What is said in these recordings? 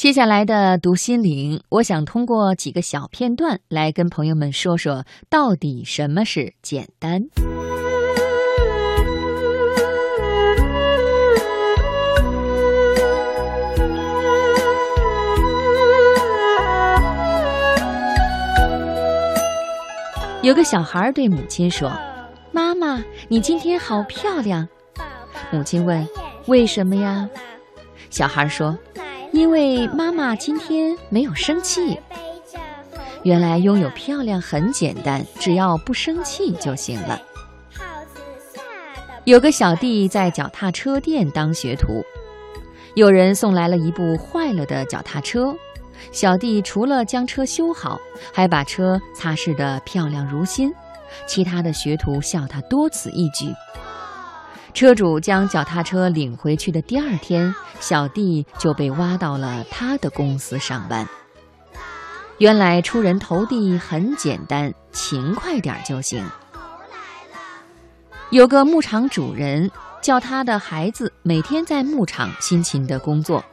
接下来的读心灵，我想通过几个小片段来跟朋友们说说，到底什么是简单。有个小孩对母亲说：“妈妈，你今天好漂亮。”母亲问：“为什么呀？”小孩说。因为妈妈今天没有生气。原来拥有漂亮很简单，只要不生气就行了。有个小弟在脚踏车店当学徒，有人送来了一部坏了的脚踏车，小弟除了将车修好，还把车擦拭得漂亮如新。其他的学徒笑他多此一举。车主将脚踏车领回去的第二天，小弟就被挖到了他的公司上班。原来出人头地很简单，勤快点就行。有个牧场主人叫他的孩子每天在牧场辛勤的工作。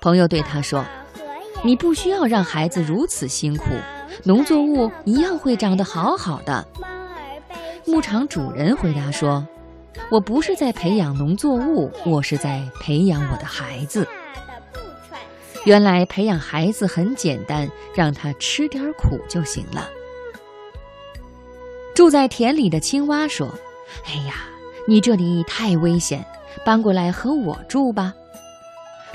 朋友对他说：“你不需要让孩子如此辛苦，农作物一样会长得好好的。”牧场主人回答说。我不是在培养农作物，我是在培养我的孩子。原来培养孩子很简单，让他吃点苦就行了。住在田里的青蛙说：“哎呀，你这里太危险，搬过来和我住吧。”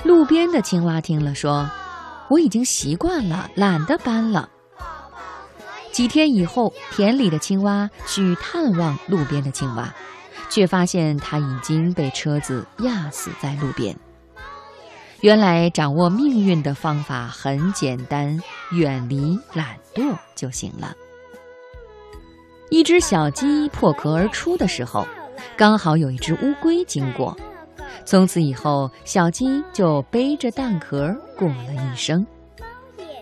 路边的青蛙听了说：“我已经习惯了，懒得搬了。”几天以后，田里的青蛙去探望路边的青蛙。却发现他已经被车子压死在路边。原来掌握命运的方法很简单，远离懒惰就行了。一只小鸡破壳而出的时候，刚好有一只乌龟经过，从此以后，小鸡就背着蛋壳过了一生。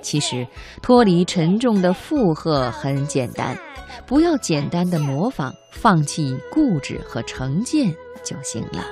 其实，脱离沉重的负荷很简单。不要简单的模仿，放弃固执和成见就行了。